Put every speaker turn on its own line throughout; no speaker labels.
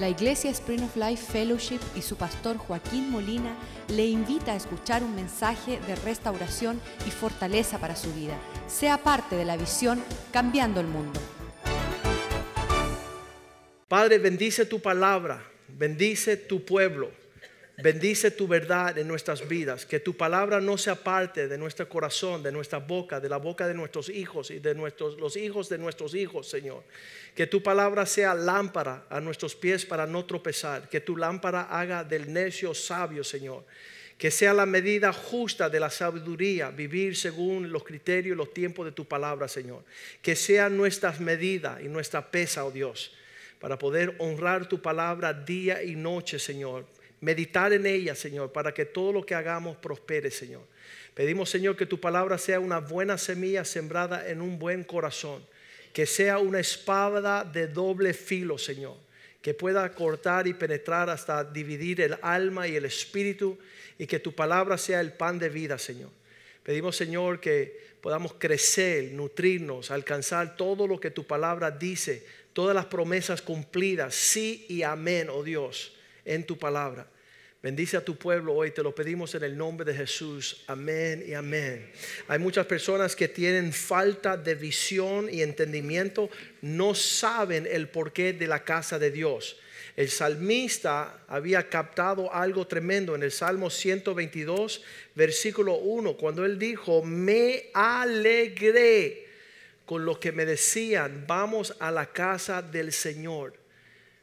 La Iglesia Spring of Life Fellowship y su pastor Joaquín Molina le invita a escuchar un mensaje de restauración y fortaleza para su vida. Sea parte de la visión Cambiando el Mundo.
Padre, bendice tu palabra, bendice tu pueblo, bendice tu verdad en nuestras vidas, que tu palabra no sea parte de nuestro corazón, de nuestra boca, de la boca de nuestros hijos y de nuestros, los hijos de nuestros hijos, Señor. Que tu palabra sea lámpara a nuestros pies para no tropezar, que tu lámpara haga del necio sabio, Señor. Que sea la medida justa de la sabiduría, vivir según los criterios y los tiempos de tu palabra, Señor. Que sea nuestras medidas y nuestra pesa, oh Dios, para poder honrar tu palabra día y noche, Señor meditar en ella, Señor, para que todo lo que hagamos prospere, Señor. Pedimos, Señor, que tu palabra sea una buena semilla sembrada en un buen corazón, que sea una espada de doble filo, Señor, que pueda cortar y penetrar hasta dividir el alma y el espíritu, y que tu palabra sea el pan de vida, Señor. Pedimos, Señor, que podamos crecer, nutrirnos, alcanzar todo lo que tu palabra dice, todas las promesas cumplidas, sí y amén, oh Dios en tu palabra. Bendice a tu pueblo hoy, te lo pedimos en el nombre de Jesús. Amén y amén. Hay muchas personas que tienen falta de visión y entendimiento, no saben el porqué de la casa de Dios. El salmista había captado algo tremendo en el Salmo 122, versículo 1, cuando él dijo, me alegré con lo que me decían, vamos a la casa del Señor.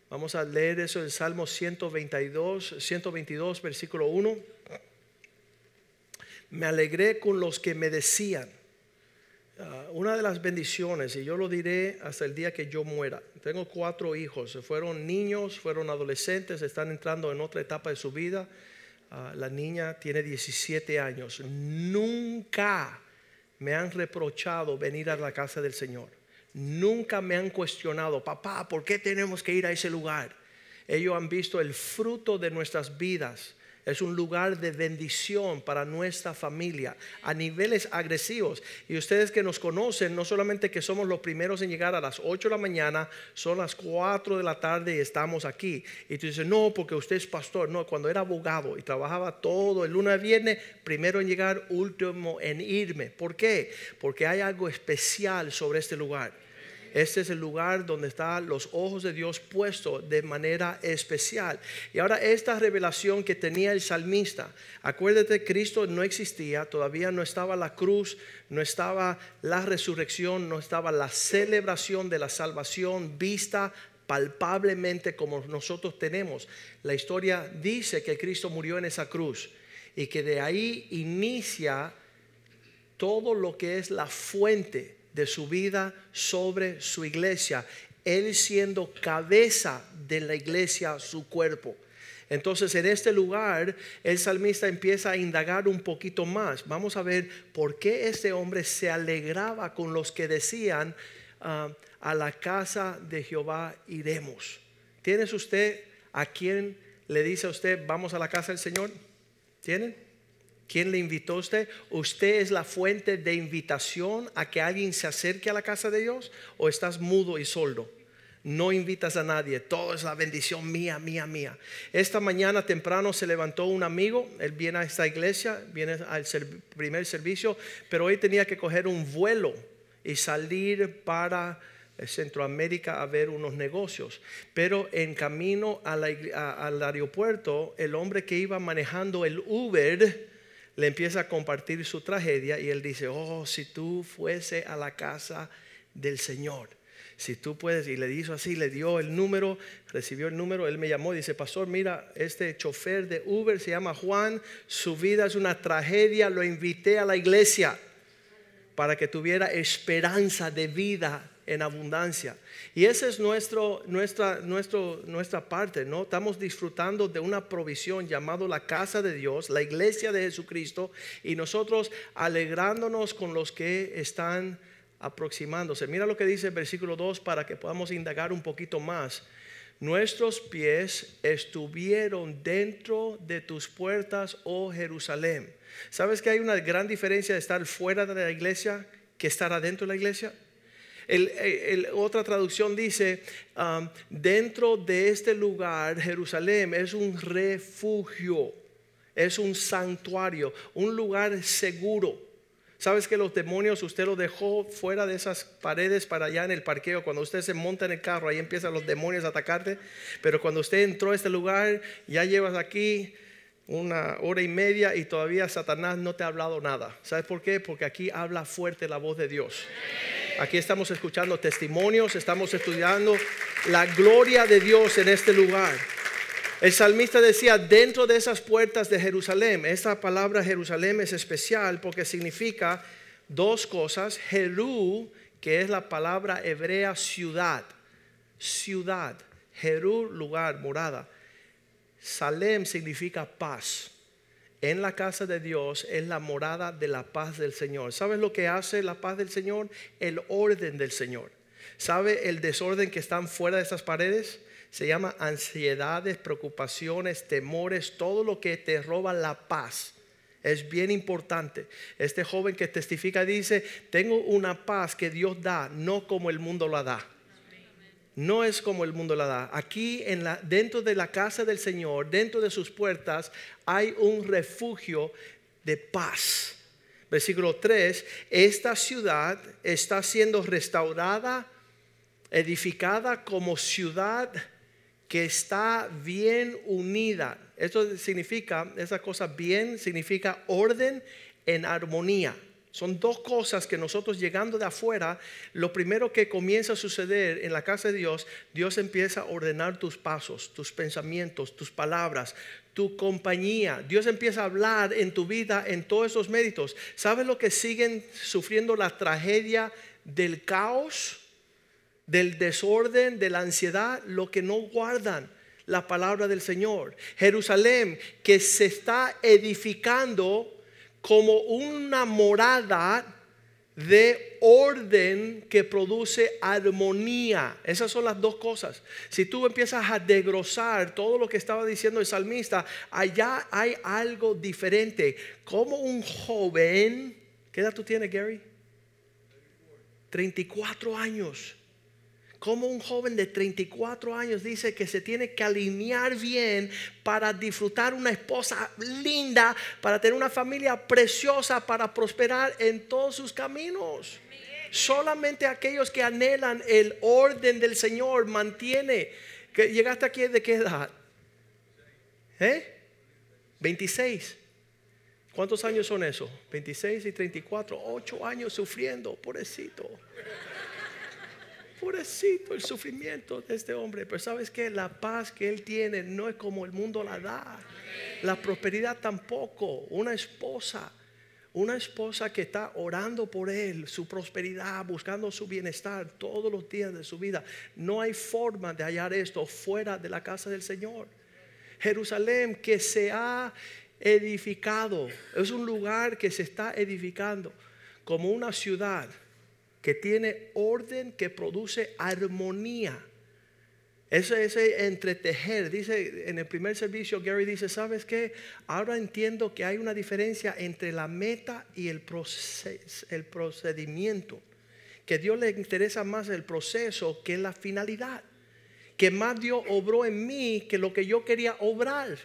Vamos a leer eso en Salmo 122, 122, versículo 1. Me alegré con los que me decían. Ah, una de las bendiciones, y yo lo diré hasta el día que yo muera. Tengo cuatro hijos, fueron niños, fueron adolescentes, están entrando en otra etapa de su vida. Ah, la niña tiene 17 años. Nunca me han reprochado venir a la casa del Señor nunca me han cuestionado, papá, ¿por qué tenemos que ir a ese lugar? Ellos han visto el fruto de nuestras vidas es un lugar de bendición para nuestra familia a niveles agresivos. Y ustedes que nos conocen, no solamente que somos los primeros en llegar a las 8 de la mañana, son las 4 de la tarde y estamos aquí. Y tú dices, no, porque usted es pastor. No, cuando era abogado y trabajaba todo el lunes a viernes, primero en llegar, último en irme. ¿Por qué? Porque hay algo especial sobre este lugar. Este es el lugar donde están los ojos de Dios puestos de manera especial. Y ahora esta revelación que tenía el salmista, acuérdate, Cristo no existía, todavía no estaba la cruz, no estaba la resurrección, no estaba la celebración de la salvación vista palpablemente como nosotros tenemos. La historia dice que Cristo murió en esa cruz y que de ahí inicia todo lo que es la fuente de su vida sobre su iglesia, él siendo cabeza de la iglesia, su cuerpo. Entonces en este lugar el salmista empieza a indagar un poquito más. Vamos a ver por qué este hombre se alegraba con los que decían, ah, a la casa de Jehová iremos. ¿Tienes usted a quien le dice a usted, vamos a la casa del Señor? ¿Tienen? ¿Quién le invitó a usted? ¿Usted es la fuente de invitación a que alguien se acerque a la casa de Dios? ¿O estás mudo y soldo? No invitas a nadie, todo es la bendición mía, mía, mía. Esta mañana temprano se levantó un amigo, él viene a esta iglesia, viene al primer servicio, pero hoy tenía que coger un vuelo y salir para Centroamérica a ver unos negocios. Pero en camino al aeropuerto, el hombre que iba manejando el Uber, le empieza a compartir su tragedia y él dice, oh, si tú fuese a la casa del Señor, si tú puedes, y le dijo así, le dio el número, recibió el número, él me llamó y dice, pastor, mira, este chofer de Uber se llama Juan, su vida es una tragedia, lo invité a la iglesia para que tuviera esperanza de vida en abundancia. Y esa es nuestro, nuestra, nuestro, nuestra parte, ¿no? Estamos disfrutando de una provisión llamado la casa de Dios, la iglesia de Jesucristo, y nosotros alegrándonos con los que están aproximándose. Mira lo que dice el versículo 2 para que podamos indagar un poquito más. Nuestros pies estuvieron dentro de tus puertas, oh Jerusalén. ¿Sabes que hay una gran diferencia de estar fuera de la iglesia que estar adentro de la iglesia? El- otra traducción dice, um, dentro de este lugar, Jerusalén es un refugio, es un santuario, un lugar seguro. ¿Sabes que los demonios usted los dejó fuera de esas paredes para allá en el parqueo? Cuando usted se monta en el carro, ahí empiezan los demonios a atacarte. Pero cuando usted entró a este lugar, ya llevas aquí una hora y media y todavía Satanás no te ha hablado nada. ¿Sabes por qué? Porque aquí habla fuerte la voz de Dios. Aquí estamos escuchando testimonios, estamos estudiando la gloria de Dios en este lugar. El salmista decía, dentro de esas puertas de Jerusalén, esta palabra Jerusalén es especial porque significa dos cosas. Jerú, que es la palabra hebrea ciudad, ciudad. Jerú, lugar, morada. Salem significa paz. En la casa de Dios es la morada de la paz del Señor. ¿Sabes lo que hace la paz del Señor? El orden del Señor. ¿Sabe el desorden que están fuera de esas paredes? Se llama ansiedades, preocupaciones, temores, todo lo que te roba la paz. Es bien importante. Este joven que testifica dice, tengo una paz que Dios da, no como el mundo la da. No es como el mundo la da. Aquí en la, dentro de la casa del Señor, dentro de sus puertas, hay un refugio de paz. Versículo 3, esta ciudad está siendo restaurada, edificada como ciudad que está bien unida. Esto significa, esa cosa bien significa orden en armonía. Son dos cosas que nosotros llegando de afuera, lo primero que comienza a suceder en la casa de Dios, Dios empieza a ordenar tus pasos, tus pensamientos, tus palabras, tu compañía. Dios empieza a hablar en tu vida en todos esos méritos. ¿Sabes lo que siguen sufriendo la tragedia del caos, del desorden, de la ansiedad? Lo que no guardan la palabra del Señor. Jerusalén que se está edificando como una morada de orden que produce armonía. Esas son las dos cosas. Si tú empiezas a degrosar todo lo que estaba diciendo el salmista, allá hay algo diferente. Como un joven, ¿qué edad tú tienes, Gary? 34 años. Como un joven de 34 años dice que se tiene que alinear bien para disfrutar una esposa linda, para tener una familia preciosa, para prosperar en todos sus caminos. Solamente aquellos que anhelan el orden del Señor mantiene. Llegaste aquí de qué edad? ¿Eh? 26. ¿Cuántos años son esos? 26 y 34. 8 años sufriendo, pobrecito. Pobrecito el sufrimiento de este hombre. Pero sabes que la paz que él tiene no es como el mundo la da. La prosperidad tampoco. Una esposa. Una esposa que está orando por él, su prosperidad, buscando su bienestar todos los días de su vida. No hay forma de hallar esto fuera de la casa del Señor. Jerusalén que se ha edificado. Es un lugar que se está edificando como una ciudad que tiene orden, que produce armonía. Ese, ese entretejer, dice en el primer servicio, Gary dice, ¿sabes qué? Ahora entiendo que hay una diferencia entre la meta y el, proces- el procedimiento. Que Dios le interesa más el proceso que la finalidad. Que más Dios obró en mí que lo que yo quería obrar.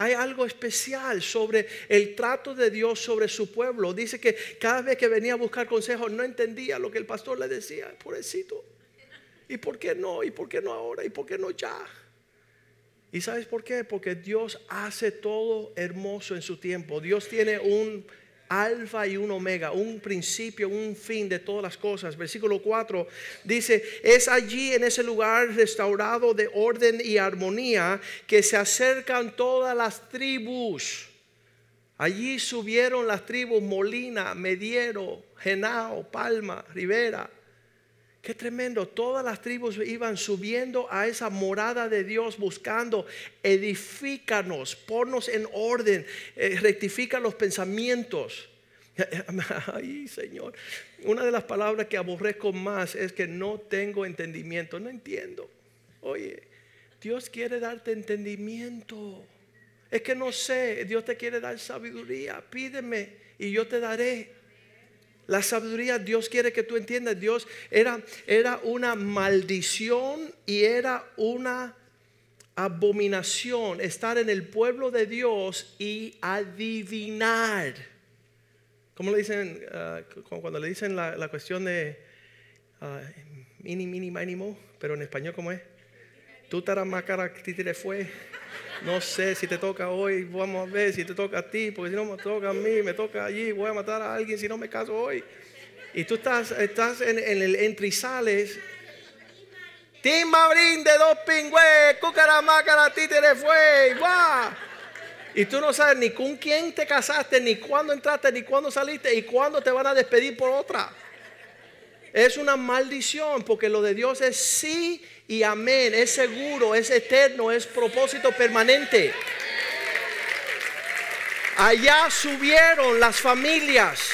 Hay algo especial sobre el trato de Dios sobre su pueblo. Dice que cada vez que venía a buscar consejos no entendía lo que el pastor le decía. Pobrecito. ¿Y por qué no? ¿Y por qué no ahora? ¿Y por qué no ya? ¿Y sabes por qué? Porque Dios hace todo hermoso en su tiempo. Dios tiene un alfa y un omega, un principio, un fin de todas las cosas. Versículo 4 dice, es allí en ese lugar restaurado de orden y armonía que se acercan todas las tribus. Allí subieron las tribus Molina, Mediero, Genao, Palma, Rivera. Qué tremendo. Todas las tribus iban subiendo a esa morada de Dios buscando, edifícanos, ponnos en orden, eh, rectifica los pensamientos. Ay, Señor. Una de las palabras que aborrezco más es que no tengo entendimiento. No entiendo. Oye, Dios quiere darte entendimiento. Es que no sé, Dios te quiere dar sabiduría. Pídeme y yo te daré. La sabiduría, Dios quiere que tú entiendas, Dios era, era una maldición y era una abominación estar en el pueblo de Dios y adivinar. ¿Cómo le dicen ah, cuando le dicen la, cuestión de uh, mini, mini, mínimo? Pero en español, ¿cómo es? Tú taramácara titire fue. No sé si te toca hoy, vamos a ver si te toca a ti, porque si no me toca a mí, me toca allí, voy a matar a alguien si no me caso hoy. Y tú estás, estás en, el entrizales Tim Mabrín de dos pingües, cucaramácara, títere fue. Y tú no sabes ni con quién te casaste, ni cuándo entraste, ni cuándo saliste, y cuándo te van a despedir por otra. Es una maldición, porque lo de Dios es sí y amén, es seguro, es eterno, es propósito permanente. Allá subieron las familias,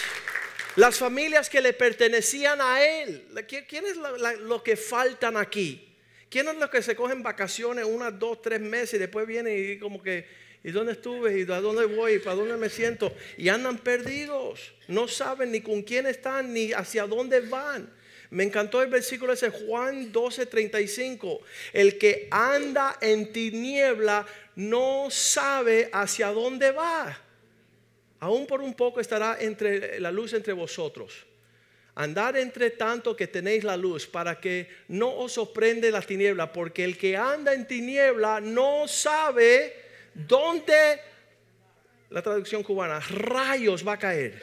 las familias que le pertenecían a él. ¿Quién es lo que faltan aquí? ¿Quién es los que se cogen vacaciones unas, dos, tres meses y después vienen y como que, ¿y dónde estuve? ¿Y a dónde voy? ¿Y para dónde me siento? Y andan perdidos. No saben ni con quién están ni hacia dónde van. Me encantó el versículo ese, Juan 12, 35. El que anda en tiniebla no sabe hacia dónde va. Aún por un poco estará entre la luz entre vosotros. Andar entre tanto que tenéis la luz para que no os sorprende la tiniebla, porque el que anda en tiniebla no sabe dónde, la traducción cubana, rayos va a caer.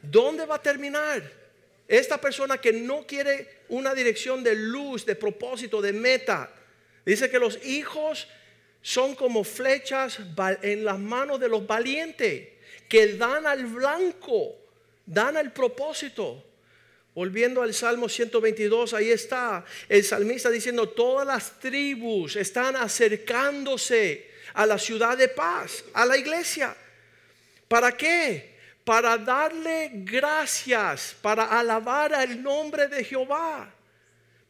¿Dónde va a terminar? Esta persona que no quiere una dirección de luz, de propósito, de meta. Dice que los hijos son como flechas en las manos de los valientes, que dan al blanco, dan al propósito. Volviendo al Salmo 122, ahí está el salmista diciendo, todas las tribus están acercándose a la ciudad de paz, a la iglesia. ¿Para qué? Para darle gracias, para alabar al nombre de Jehová,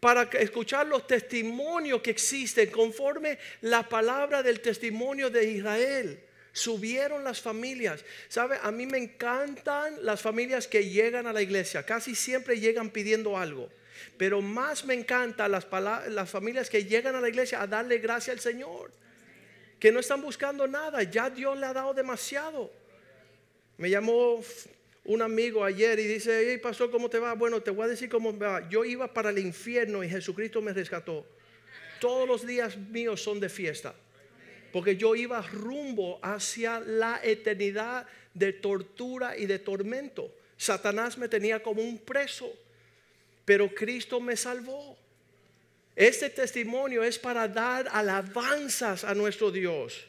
para escuchar los testimonios que existen conforme la palabra del testimonio de Israel. Subieron las familias. ¿Sabe? A mí me encantan las familias que llegan a la iglesia. Casi siempre llegan pidiendo algo. Pero más me encantan las, las familias que llegan a la iglesia a darle gracias al Señor. Que no están buscando nada. Ya Dios le ha dado demasiado. Me llamó un amigo ayer y dice, hey pastor, ¿cómo te va? Bueno, te voy a decir cómo va. Yo iba para el infierno y Jesucristo me rescató. Todos los días míos son de fiesta. Porque yo iba rumbo hacia la eternidad de tortura y de tormento. Satanás me tenía como un preso, pero Cristo me salvó. Este testimonio es para dar alabanzas a nuestro Dios.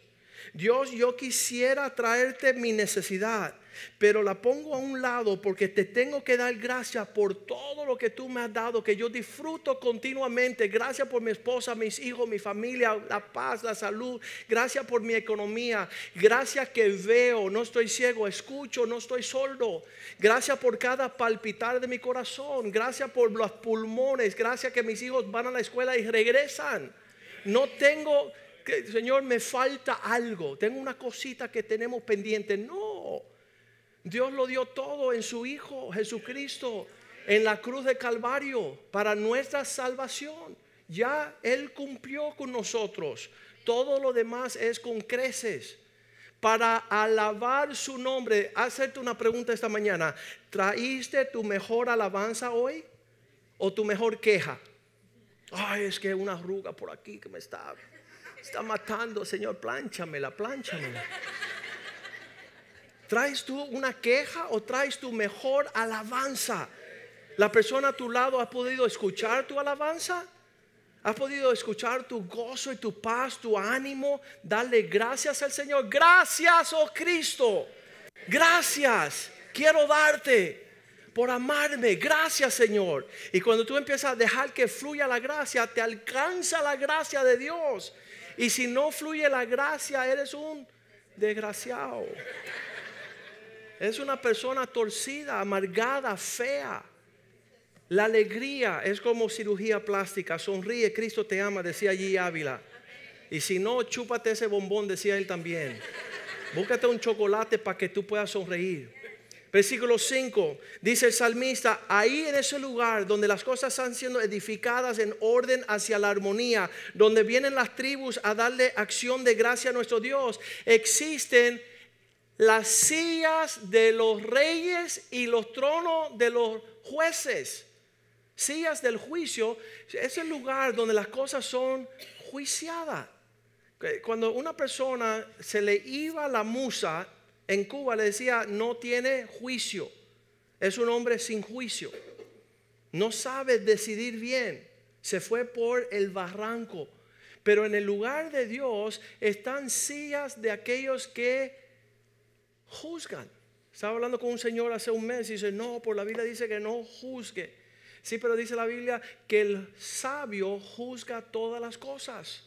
Dios, yo quisiera traerte mi necesidad, pero la pongo a un lado porque te tengo que dar gracias por todo lo que tú me has dado, que yo disfruto continuamente. Gracias por mi esposa, mis hijos, mi familia, la paz, la salud. Gracias por mi economía. Gracias que veo, no estoy ciego, escucho, no estoy sordo. Gracias por cada palpitar de mi corazón. Gracias por los pulmones. Gracias que mis hijos van a la escuela y regresan. No tengo Señor, me falta algo, tengo una cosita que tenemos pendiente. No, Dios lo dio todo en su Hijo Jesucristo, en la cruz de Calvario, para nuestra salvación. Ya Él cumplió con nosotros. Todo lo demás es con creces. Para alabar su nombre, hacerte una pregunta esta mañana. ¿Traíste tu mejor alabanza hoy o tu mejor queja? Ay, es que una arruga por aquí que me está está matando, Señor, plánchamela, plánchamela. ¿Traes tú una queja o traes tu mejor alabanza? ¿La persona a tu lado ha podido escuchar tu alabanza? ¿Ha podido escuchar tu gozo y tu paz, tu ánimo? Darle gracias al Señor. Gracias, oh Cristo. Gracias. Quiero darte por amarme. Gracias, Señor. Y cuando tú empiezas a dejar que fluya la gracia, te alcanza la gracia de Dios. Y si no fluye la gracia, eres un desgraciado. Es una persona torcida, amargada, fea. La alegría es como cirugía plástica. Sonríe, Cristo te ama, decía allí Ávila. Y si no, chúpate ese bombón, decía él también. Búscate un chocolate para que tú puedas sonreír. Versículo 5, dice el salmista, ahí en ese lugar donde las cosas están siendo edificadas en orden hacia la armonía, donde vienen las tribus a darle acción de gracia a nuestro Dios, existen las sillas de los reyes y los tronos de los jueces. Sillas del juicio es el lugar donde las cosas son juiciadas. Cuando una persona se le iba la musa, en Cuba le decía, no tiene juicio. Es un hombre sin juicio. No sabe decidir bien. Se fue por el barranco. Pero en el lugar de Dios están sillas de aquellos que juzgan. Estaba hablando con un señor hace un mes y dice, no, por la Biblia dice que no juzgue. Sí, pero dice la Biblia que el sabio juzga todas las cosas.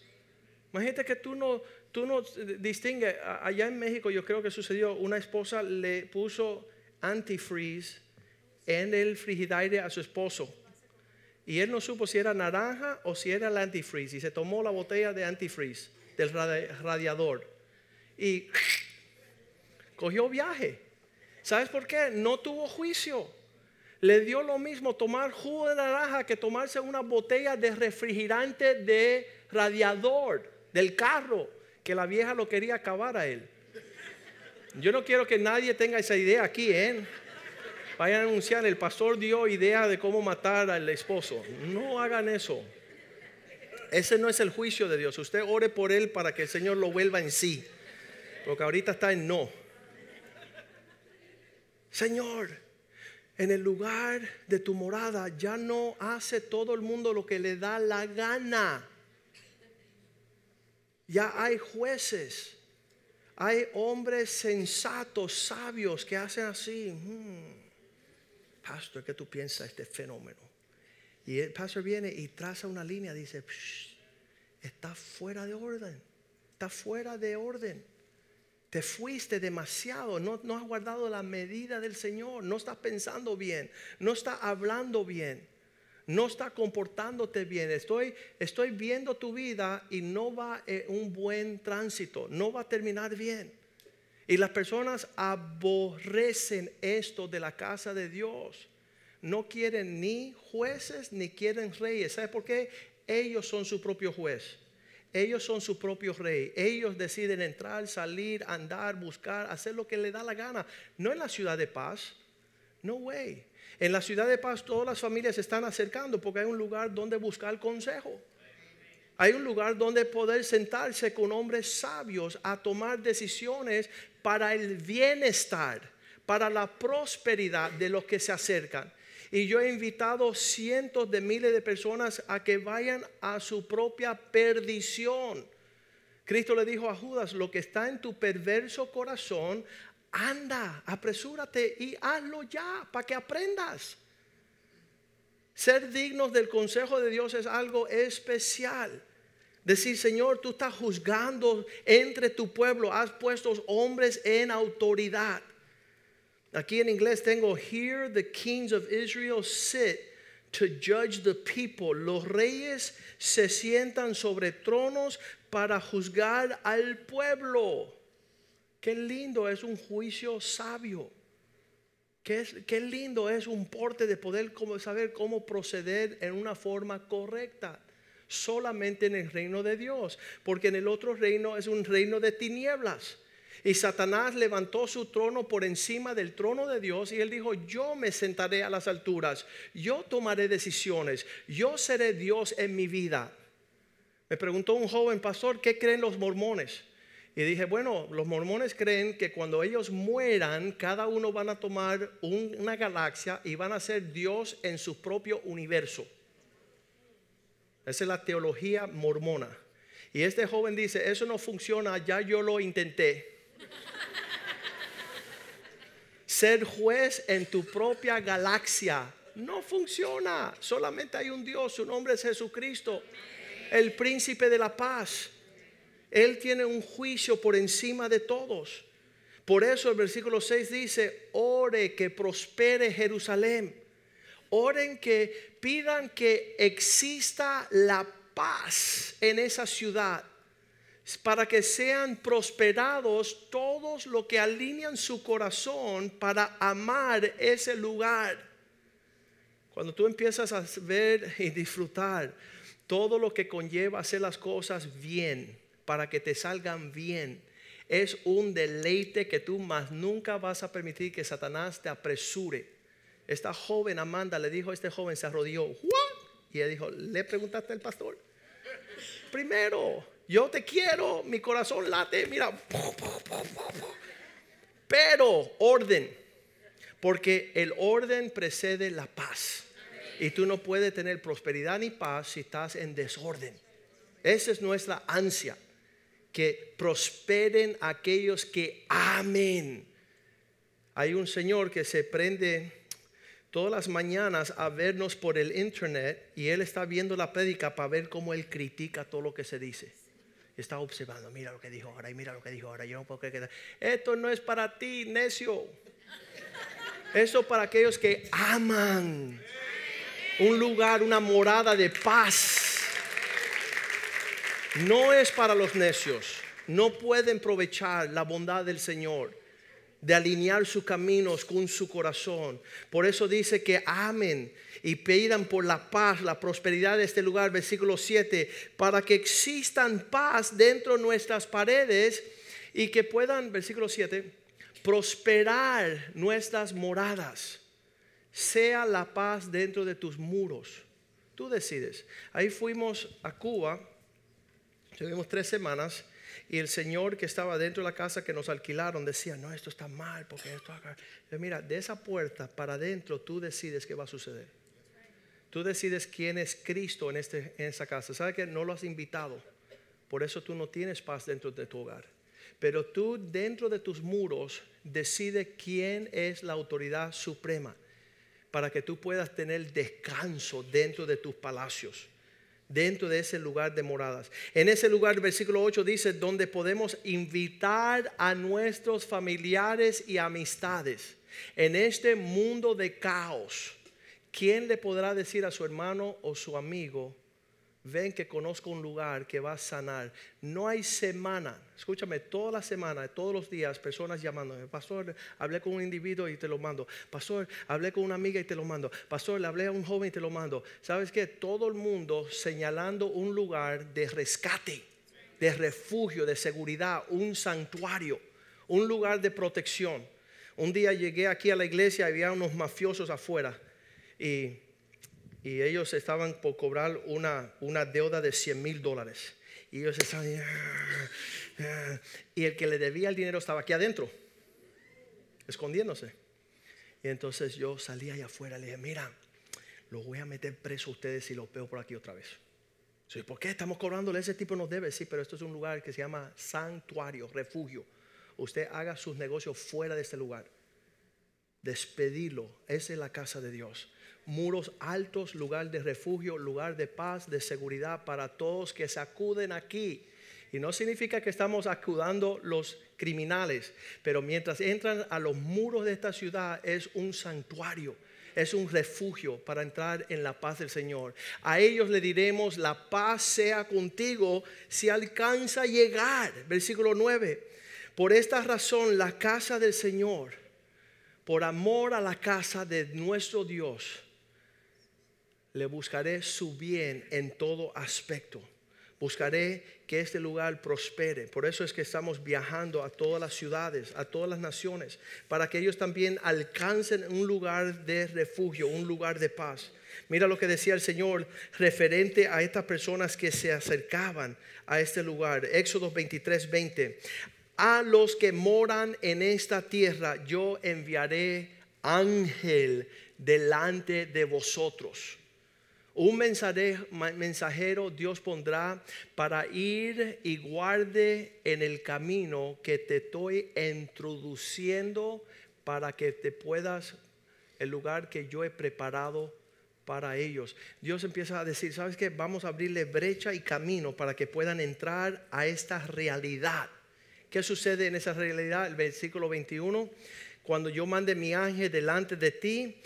Imagínate que tú no, tú no distingues, allá en México yo creo que sucedió, una esposa le puso antifreeze en el frigidaire a su esposo. Y él no supo si era naranja o si era el antifreeze. Y se tomó la botella de antifreeze del radiador. Y cogió viaje. ¿Sabes por qué? No tuvo juicio. Le dio lo mismo tomar jugo de naranja que tomarse una botella de refrigerante de radiador del carro que la vieja lo quería acabar a él. Yo no quiero que nadie tenga esa idea aquí, ¿eh? Vayan a anunciar, el pastor dio idea de cómo matar al esposo. No hagan eso. Ese no es el juicio de Dios. Usted ore por él para que el Señor lo vuelva en sí. Porque ahorita está en no. Señor, en el lugar de tu morada ya no hace todo el mundo lo que le da la gana. Ya hay jueces, hay hombres sensatos, sabios que hacen así. Hmm, pastor, ¿qué tú piensas de este fenómeno? Y el pastor viene y traza una línea, dice, está fuera de orden, está fuera de orden. Te fuiste demasiado, no, no has guardado la medida del Señor, no estás pensando bien, no estás hablando bien no está comportándote bien. Estoy, estoy viendo tu vida y no va en un buen tránsito, no va a terminar bien. Y las personas aborrecen esto de la casa de Dios. No quieren ni jueces ni quieren reyes. ¿Sabe por qué? Ellos son su propio juez. Ellos son su propio rey. Ellos deciden entrar, salir, andar, buscar, hacer lo que le da la gana. No en la ciudad de paz. No way. En la ciudad de paz todas las familias se están acercando porque hay un lugar donde buscar consejo. Hay un lugar donde poder sentarse con hombres sabios a tomar decisiones para el bienestar, para la prosperidad de los que se acercan. Y yo he invitado cientos de miles de personas a que vayan a su propia perdición. Cristo le dijo a Judas, lo que está en tu perverso corazón, anda, apresúrate y hazlo ya para que aprendas. Ser dignos del consejo de Dios es algo especial. Decir, Señor, tú estás juzgando entre tu pueblo, has puesto hombres en autoridad. Aquí en inglés tengo, here the kings of Israel sit to judge the people. Los reyes se sientan sobre tronos para juzgar al pueblo. Qué lindo es un juicio sabio. Qué, lindo es un porte de poder como saber cómo proceder en una forma correcta. Solamente en el reino de Dios. Porque en el otro reino es un reino de tinieblas. Y Satanás levantó su trono por encima del trono de Dios y él dijo, yo me sentaré a las alturas, yo tomaré decisiones, yo seré Dios en mi vida. Me preguntó un joven pastor, ¿qué creen los mormones? Y dije, bueno, los mormones creen que cuando ellos mueran, cada uno van a tomar una galaxia y van a ser Dios en su propio universo. Esa es la teología mormona. Y este joven dice, eso no funciona, ya yo lo intenté. Ser juez en tu propia galaxia no funciona. Solamente hay un Dios, su nombre es Jesucristo, el príncipe de la paz. Él tiene un juicio por encima de todos. Por eso el versículo 6 dice, ore que prospere Jerusalén. Oren que pidan que exista la paz en esa ciudad. para que sean prosperados todos los que alinean su corazón para amar ese lugar. Cuando tú empiezas a ver y disfrutar todo lo que conlleva hacer las cosas bien, para que te salgan bien, es un deleite que tú más nunca vas a permitir que Satanás te apresure. Esta joven Amanda le dijo a este joven, se arrodilló, ¿What? y él dijo, ¿le preguntaste al pastor? Primero, yo te quiero, mi corazón late, mira. Pero orden, porque el orden precede la paz. Y tú no puedes tener prosperidad ni paz si estás en desorden. Esa es nuestra ansia, que prosperen aquellos que amen. Hay un señor que se prende todas las mañanas a vernos por el internet y él está viendo la prédica para ver cómo él critica todo lo que se dice. Está observando, mira lo que dijo ahora y mira lo que dijo ahora. Yo no puedo creer que esto no es para ti, necio. Esto para aquellos que aman un lugar, una morada de paz. No es para los necios. No pueden aprovechar la bondad del Señor de alinear sus caminos con su corazón. Por eso dice que amen y pidan por la paz, la prosperidad de este lugar, versículo 7, para que existan paz dentro de nuestras paredes y que puedan, versículo 7, prosperar nuestras moradas. Sea la paz dentro de tus muros. Tú decides. Ahí fuimos a Cuba, estuvimos tres semanas y el señor que estaba dentro de la casa que nos alquilaron decía, no, esto está mal, porque esto acá. mira, de esa puerta para adentro tú decides qué va a suceder. Tú decides quién es Cristo en, este, en esa casa. ¿Sabes que no lo has invitado? Por eso tú no tienes paz dentro de tu hogar. Pero tú dentro de tus muros decides quién es la autoridad suprema para que tú puedas tener descanso dentro de tus palacios dentro de ese lugar de moradas. En ese lugar, versículo 8 dice, donde podemos invitar a nuestros familiares y amistades en este mundo de caos. ¿Quién le podrá decir a su hermano o su amigo, ven que conozco un lugar que va a sanar. No hay semana, escúchame, toda la semana, todos los días, personas llamándome, pastor, hablé con un individuo y te lo mando, pastor, hablé con una amiga y te lo mando, pastor, le hablé a un joven y te lo mando. ¿Sabes qué? Todo el mundo señalando un lugar de rescate, de refugio, de seguridad, un santuario, un lugar de protección. Un día llegué aquí a la iglesia y había unos mafiosos afuera y y ellos estaban por cobrar una, deuda de 100 mil dólares. Y ellos estaban, ah, ah". y el que le debía el dinero estaba aquí adentro, escondiéndose. Y entonces yo salí allá afuera y le dije, mira, lo voy a meter preso a ustedes y los veo por aquí otra vez. Sí, ¿Por qué estamos cobrándole ese tipo nos debe? Sí, pero esto es un lugar que se llama santuario, refugio. Usted haga sus negocios fuera de este lugar. Despedirlo. Esa es la casa de Dios muros altos, lugar de refugio, lugar de paz, de seguridad para todos que se acuden aquí. Y no significa que estamos acudando los criminales, pero mientras entran a los muros de esta ciudad es un santuario, es un refugio para entrar en la paz del Señor. A ellos le diremos, la paz sea contigo si alcanza a llegar. Versículo 9. Por esta razón la casa del Señor, por amor a la casa de nuestro Dios, le buscaré su bien en todo aspecto. Buscaré que este lugar prospere. Por eso es que estamos viajando a todas las ciudades, a todas las naciones, para que ellos también alcancen un lugar de refugio, un lugar de paz. Mira lo que decía el Señor referente a estas personas que se acercaban a este lugar. Éxodo 23, 20. A los que moran en esta tierra yo enviaré ángel delante de vosotros un mensajero Dios pondrá para ir y guarde en el camino que te estoy introduciendo para que te puedas el lugar que yo he preparado para ellos. Dios empieza a decir, ¿sabes qué? Vamos a abrirle brecha y camino para que puedan entrar a esta realidad. ¿Qué sucede en esa realidad? El versículo 21, cuando yo mande mi ángel delante de ti,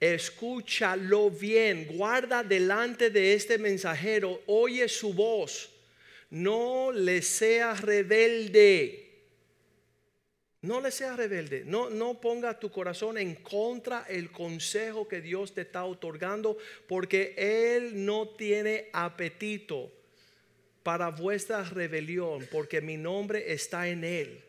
escúchalo bien, guarda delante de este mensajero, oye su voz. no le seas rebelde. No le seas rebelde. No, no ponga tu corazón en contra el consejo que Dios te está otorgando, porque Él no tiene apetito para vuestra rebelión, porque mi nombre está en Él.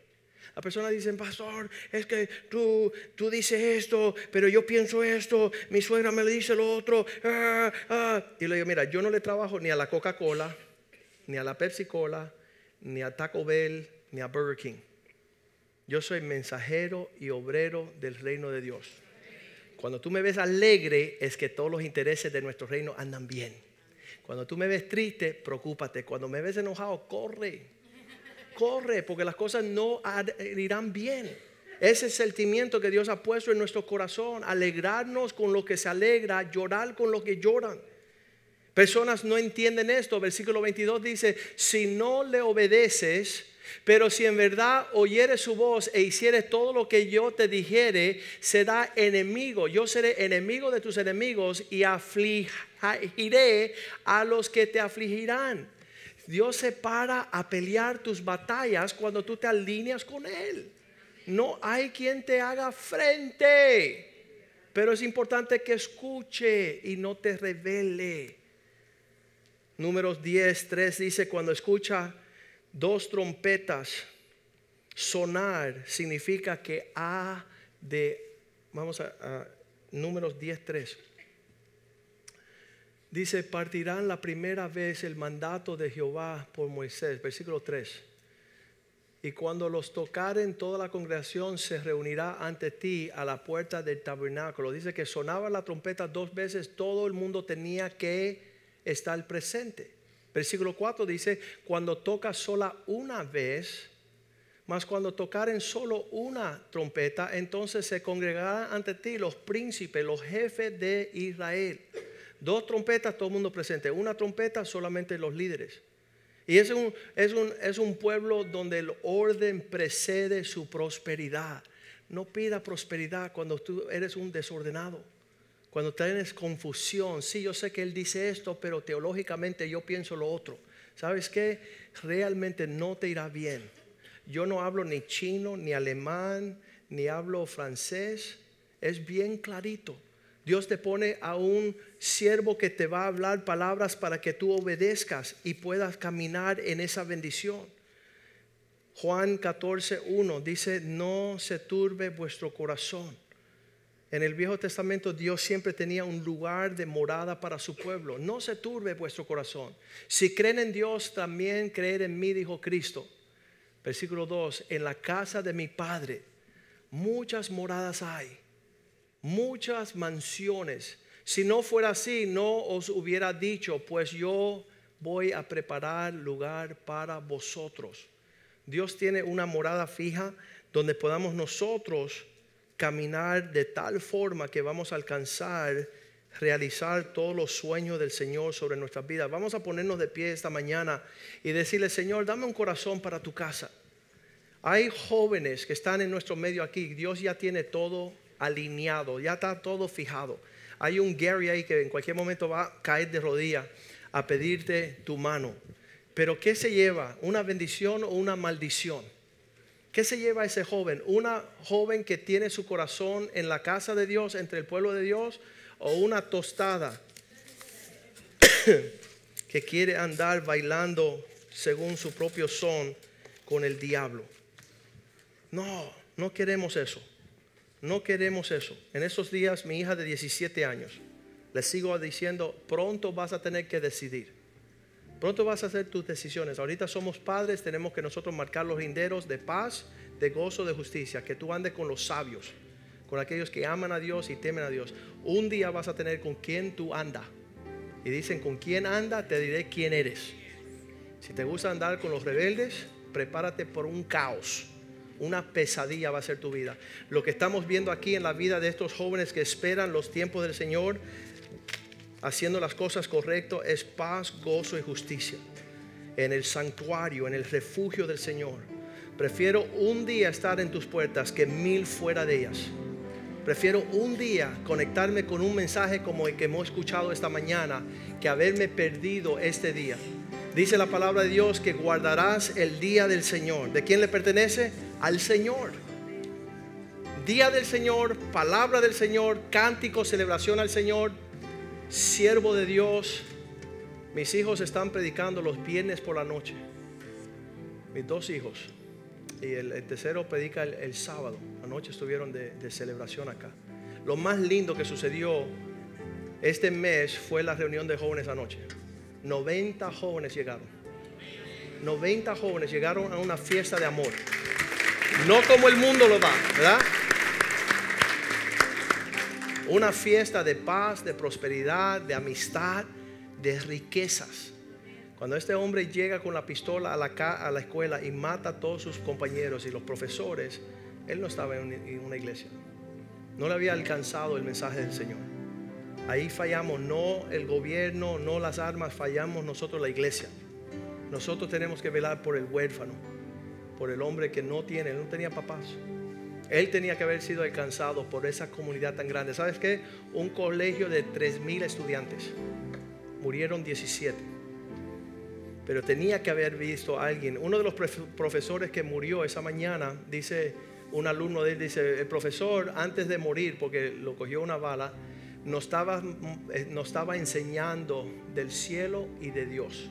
La persona dice, pastor, es que tú, tú dices esto, pero yo pienso esto, mi suegra me dice lo otro. Ah, ah". Y le digo, mira, yo no le trabajo ni a la Coca-Cola, ni a la Pepsi Cola, ni a Taco Bell, ni a Burger King. Yo soy mensajero y obrero del reino de Dios. Cuando tú me ves alegre es que todos los intereses de nuestro reino andan bien. Cuando tú me ves triste, preocúpate. Cuando me ves enojado, corre corre, porque las cosas no irán bien. Ese sentimiento que Dios ha puesto en nuestro corazón, alegrarnos con lo que se alegra, llorar con lo que lloran. Personas no entienden esto. Versículo 22 dice, si no le obedeces, pero si en verdad oyeres su voz e hicieres todo lo que yo te dijere, será enemigo. Yo seré enemigo de tus enemigos y afligiré a los que te afligirán. Dios se para a pelear tus batallas cuando tú te alineas con Él. No hay quien te haga frente. Pero es importante que escuche y no te revele. Números 10, 3 dice, cuando escucha dos trompetas sonar, significa que ha de, vamos a, a números 10, 3 dice, partirán la primera vez el mandato de Jehová por Moisés, versículo 3. Y cuando los tocaren, toda la congregación se reunirá ante ti a la puerta del tabernáculo. Dice que sonaba la trompeta dos veces, todo el mundo tenía que estar presente. Versículo 4 dice, cuando toca sola una vez, mas cuando tocaren solo una trompeta, entonces se congregarán ante ti los príncipes, los jefes de Israel. Dos trompetas, todo el mundo presente. Una trompeta, solamente los líderes. Y es un, es un, es un pueblo donde el orden precede su prosperidad. No pida prosperidad cuando tú eres un desordenado. Cuando tienes confusión. Sí, yo sé que él dice esto, pero teológicamente yo pienso lo otro. ¿Sabes qué? Realmente no te irá bien. Yo no hablo ni chino, ni alemán, ni hablo francés. Es bien clarito. Dios te pone a un siervo que te va a hablar palabras para que tú obedezcas y puedas caminar en esa bendición. Juan 14, 1 dice, no se turbe vuestro corazón. En el Viejo Testamento Dios siempre tenía un lugar de morada para su pueblo. No se turbe vuestro corazón. Si creen en Dios, también creer en mí, dijo Cristo. Versículo 2, en la casa de mi Padre muchas moradas hay muchas mansiones. Si no fuera así, no os hubiera dicho, pues yo voy a preparar lugar para vosotros. Dios tiene una morada fija donde podamos nosotros caminar de tal forma que vamos a alcanzar, realizar todos los sueños del Señor sobre nuestras vidas. Vamos a ponernos de pie esta mañana y decirle, Señor, dame un corazón para tu casa. Hay jóvenes que están en nuestro medio aquí. Dios ya tiene todo alineado, ya está todo fijado. Hay un Gary ahí que en cualquier momento va a caer de rodillas a pedirte tu mano. Pero ¿qué se lleva? ¿Una bendición o una maldición? ¿Qué se lleva ese joven? ¿Una joven que tiene su corazón en la casa de Dios, entre el pueblo de Dios? ¿O una tostada que quiere andar bailando según su propio son con el diablo? No, no queremos eso. No queremos eso. En esos días mi hija de 17 años, le sigo diciendo, pronto vas a tener que decidir. Pronto vas a hacer tus decisiones. Ahorita somos padres, tenemos que nosotros marcar los linderos de paz, de gozo, de justicia. Que tú andes con los sabios, con aquellos que aman a Dios y temen a Dios. Un día vas a tener con quién tú andas. Y dicen, con quién anda, te diré quién eres. Si te gusta andar con los rebeldes, prepárate por un caos una pesadilla va a ser tu vida. Lo que estamos viendo aquí en la vida de estos jóvenes que esperan los tiempos del Señor, haciendo las cosas correctas, es paz, gozo y justicia. En el santuario, en el refugio del Señor. Prefiero un día estar en tus puertas que mil fuera de ellas. Prefiero un día conectarme con un mensaje como el que hemos escuchado esta mañana que haberme perdido este día. Dice la palabra de Dios que guardarás el día del Señor. ¿De quién le pertenece? Al Señor. Día del Señor, palabra del Señor, cántico, celebración al Señor, siervo de Dios. Mis hijos están predicando los viernes por la noche. Mis dos hijos. Y el, tercero predica el, sábado. Anoche estuvieron de, de celebración acá. Lo más lindo que sucedió este mes fue la reunión de jóvenes anoche. 90 jóvenes llegaron. 90 jóvenes llegaron a una fiesta de amor. No como el mundo lo da, ¿verdad? Una fiesta de paz, de prosperidad, de amistad, de riquezas. Cuando este hombre llega con la pistola a la, a la escuela y mata a todos sus compañeros y los profesores, él no estaba en una iglesia. No le había alcanzado el mensaje del Señor. Ahí fallamos, no el gobierno, no las armas, fallamos nosotros la iglesia. Nosotros tenemos que velar por el huérfano, por el hombre que no tiene, él no tenía papás. Él tenía que haber sido alcanzado por esa comunidad tan grande. ¿Sabes qué? Un colegio de 3.000 estudiantes. Murieron 17. Pero tenía que haber visto a alguien. Uno de los profesores que murió esa mañana, dice un alumno de él, dice, el profesor antes de morir, porque lo cogió una bala, nos eh, nos estaba enseñando del cielo y de Dios.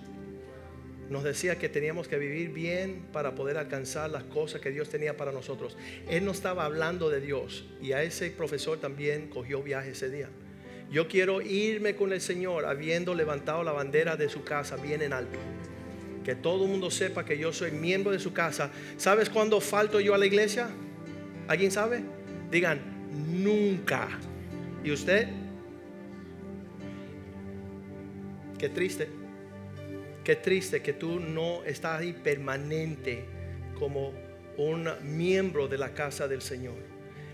Nos decía que teníamos que vivir bien para poder alcanzar las cosas que Dios tenía para nosotros. Él no estaba hablando de Dios y a ese profesor también cogió viaje ese día. Yo quiero irme con el Señor habiendo levantado la bandera de su casa bien en alto. Que todo el mundo sepa que yo soy miembro de su casa. ¿Sabes cuándo falto yo a la iglesia? ¿Alguien sabe? Digan, nunca. ¿Y usted? Qué triste. Qué triste que tú no estás ahí permanente como un miembro de la casa del Señor.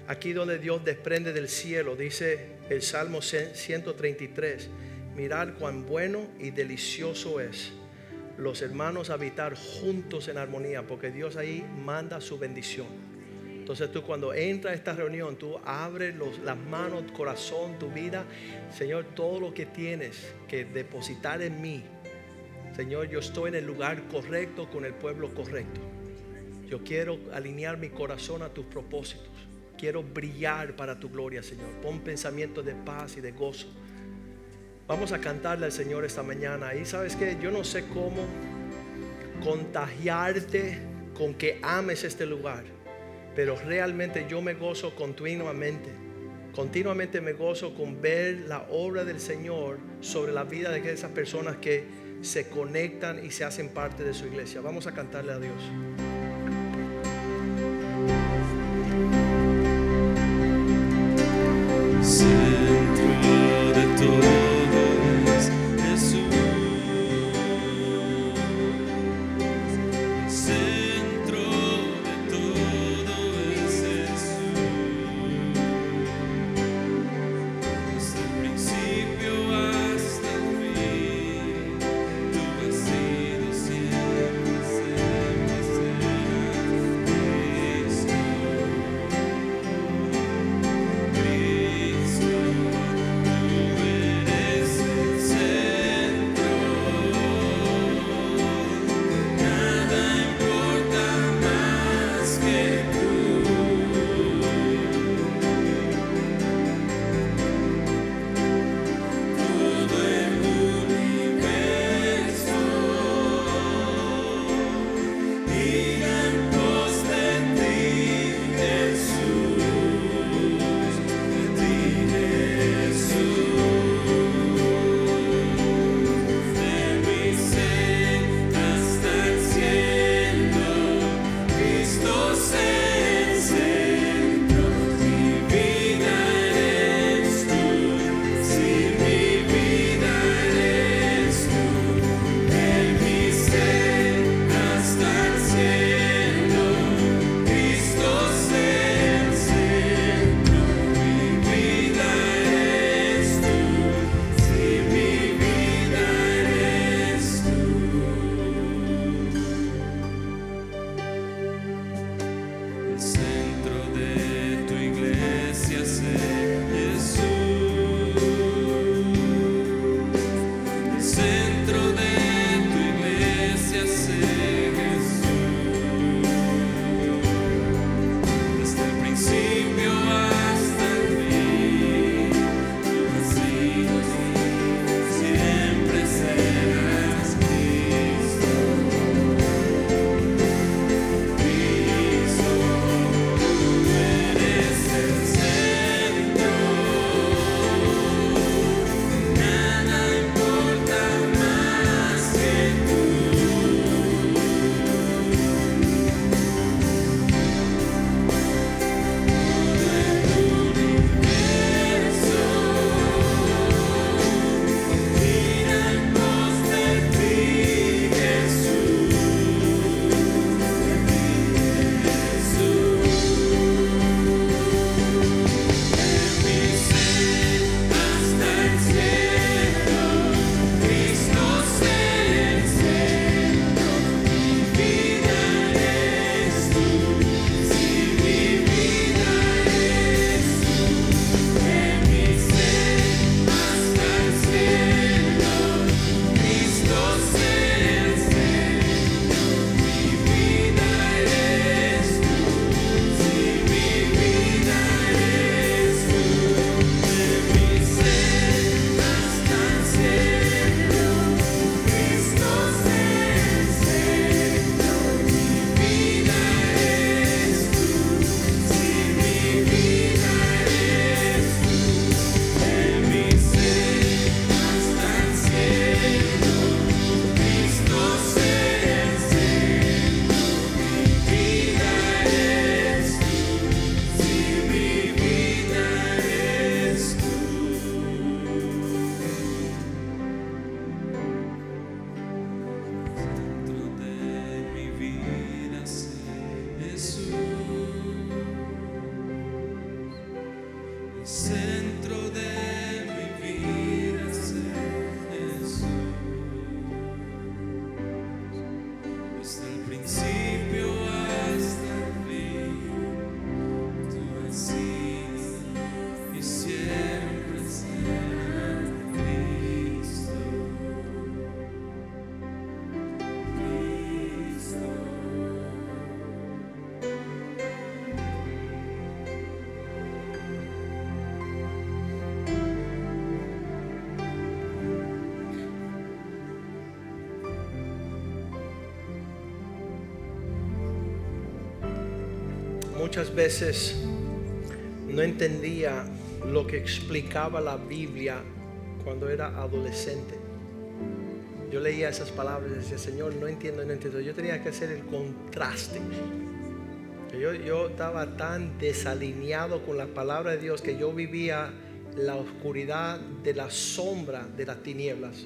Aquí donde Dios desprende del cielo, dice el Salmo 133, mirar cuán bueno y delicioso es los hermanos habitar juntos en armonía, porque Dios ahí manda su bendición. Entonces tú cuando entras a esta reunión, tú abres las manos, corazón, tu vida. Señor, todo lo que tienes que depositar en mí. Señor, yo estoy en el lugar correcto con el pueblo correcto. Yo quiero alinear mi corazón a tus propósitos. Quiero brillar para tu gloria, Señor. Pon pensamientos de paz y de gozo. Vamos a cantarle al Señor esta mañana. Y sabes que yo no sé cómo contagiarte con que ames este lugar pero realmente yo me gozo continuamente. Continuamente me gozo con ver la obra del Señor sobre la vida de esas personas que se conectan y se hacen parte de su iglesia. Vamos a cantarle a Dios. Muchas veces no entendía lo que explicaba la Biblia cuando era adolescente. Yo leía esas palabras y decía, Señor, no entiendo, no entiendo. Yo tenía que hacer el contraste. Yo, yo estaba tan desalineado con la palabra de Dios que yo vivía la oscuridad de la sombra de las tinieblas.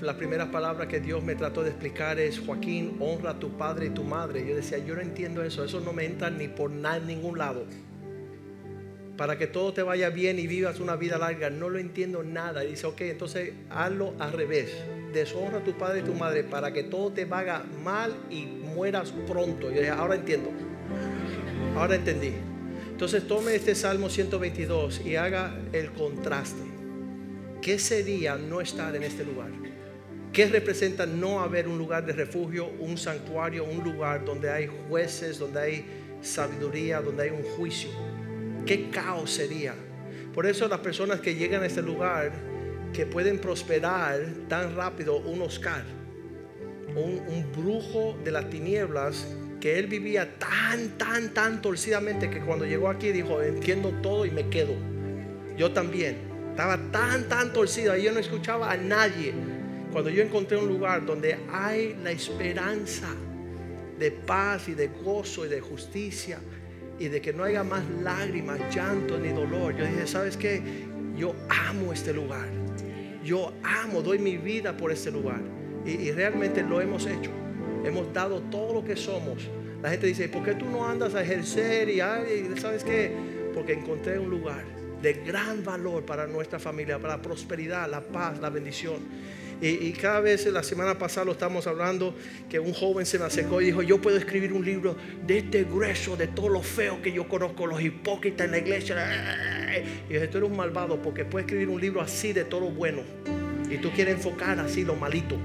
La primera palabra que Dios me trató de explicar es, Joaquín, honra a tu padre y tu madre. Yo decía, yo no entiendo eso, eso no me entra ni por nada ningún lado para que todo te vaya bien y vivas una vida larga. No lo entiendo nada. Y dice, ok, entonces hazlo al revés. Deshonra a tu padre y tu madre para que todo te vaya mal y mueras pronto. Yo dije, ahora entiendo. Ahora entendí. Entonces tome este Salmo 122 y haga el contraste. ¿Qué sería no estar en este lugar? ¿Qué representa no haber un lugar de refugio, un santuario, un lugar donde hay jueces, donde hay sabiduría, donde hay un juicio? qué caos sería. Por eso las personas que llegan a este lugar, que pueden prosperar tan rápido, un Oscar, un, brujo de las tinieblas, que él vivía tan, tan, tan torcidamente que cuando llegó aquí dijo, entiendo todo y me quedo. Yo también. Estaba tan, tan torcido y yo no escuchaba a nadie. Cuando yo encontré un lugar donde hay la esperanza de paz y de gozo y de justicia, y de que no haya más lágrimas, llanto ni dolor. Yo dije, ¿sabes qué? Yo amo este lugar. Yo amo, doy mi vida por este lugar. Y, realmente lo hemos hecho. Hemos dado todo lo que somos. La gente dice, ¿por qué tú no andas a ejercer? Y, ¿sabes qué? Porque encontré un lugar de gran valor para nuestra familia, para la prosperidad, la paz, la bendición. Y, cada vez, la semana pasada lo estamos hablando, que un joven se me acercó y dijo, yo puedo escribir un libro de este grueso, de todo lo feo que yo conozco, los hipócritas en la iglesia. Y yo dije, tú eres un malvado porque puedes escribir un libro así de todo lo bueno. Y tú quieres enfocar así lo malito.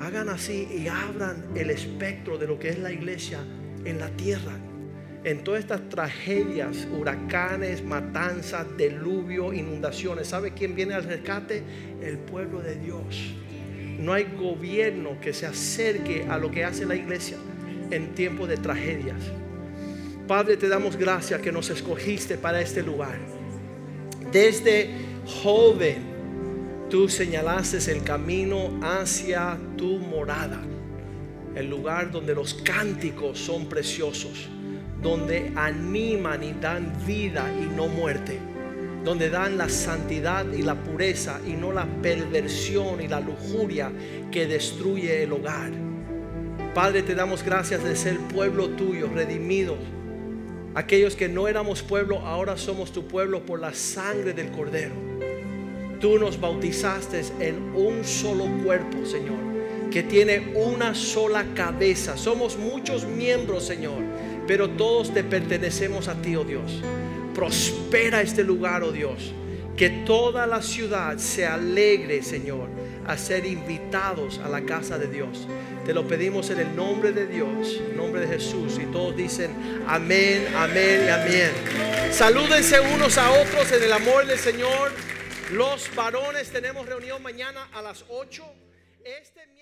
Hagan así y abran el espectro de lo que es la iglesia en la tierra en todas estas tragedias, huracanes, matanzas, diluvio, inundaciones, ¿sabe quién viene al rescate? El pueblo de Dios. No hay gobierno que se acerque a lo que hace la iglesia en tiempos de tragedias. Padre, te damos gracias que nos escogiste para este lugar. Desde joven, tú señalaste el camino hacia tu morada, el lugar donde los cánticos son preciosos donde animan y dan vida y no muerte, donde dan la santidad y la pureza y no la perversión y la lujuria que destruye el hogar. Padre, te damos gracias de ser pueblo tuyo, redimido. Aquellos que no éramos pueblo, ahora somos tu pueblo por la sangre del Cordero. Tú nos bautizaste en un solo cuerpo, Señor, que tiene una sola cabeza. Somos muchos miembros, Señor pero todos te pertenecemos a ti, oh Dios. Prospera este lugar, oh Dios. Que toda la ciudad se alegre, Señor, a ser invitados a la casa de Dios. Te lo pedimos en el nombre de Dios, en nombre de Jesús. Y todos dicen amén, amén y amén. Salúdense unos a otros en el amor del Señor. Los varones tenemos reunión mañana a las 8. Este.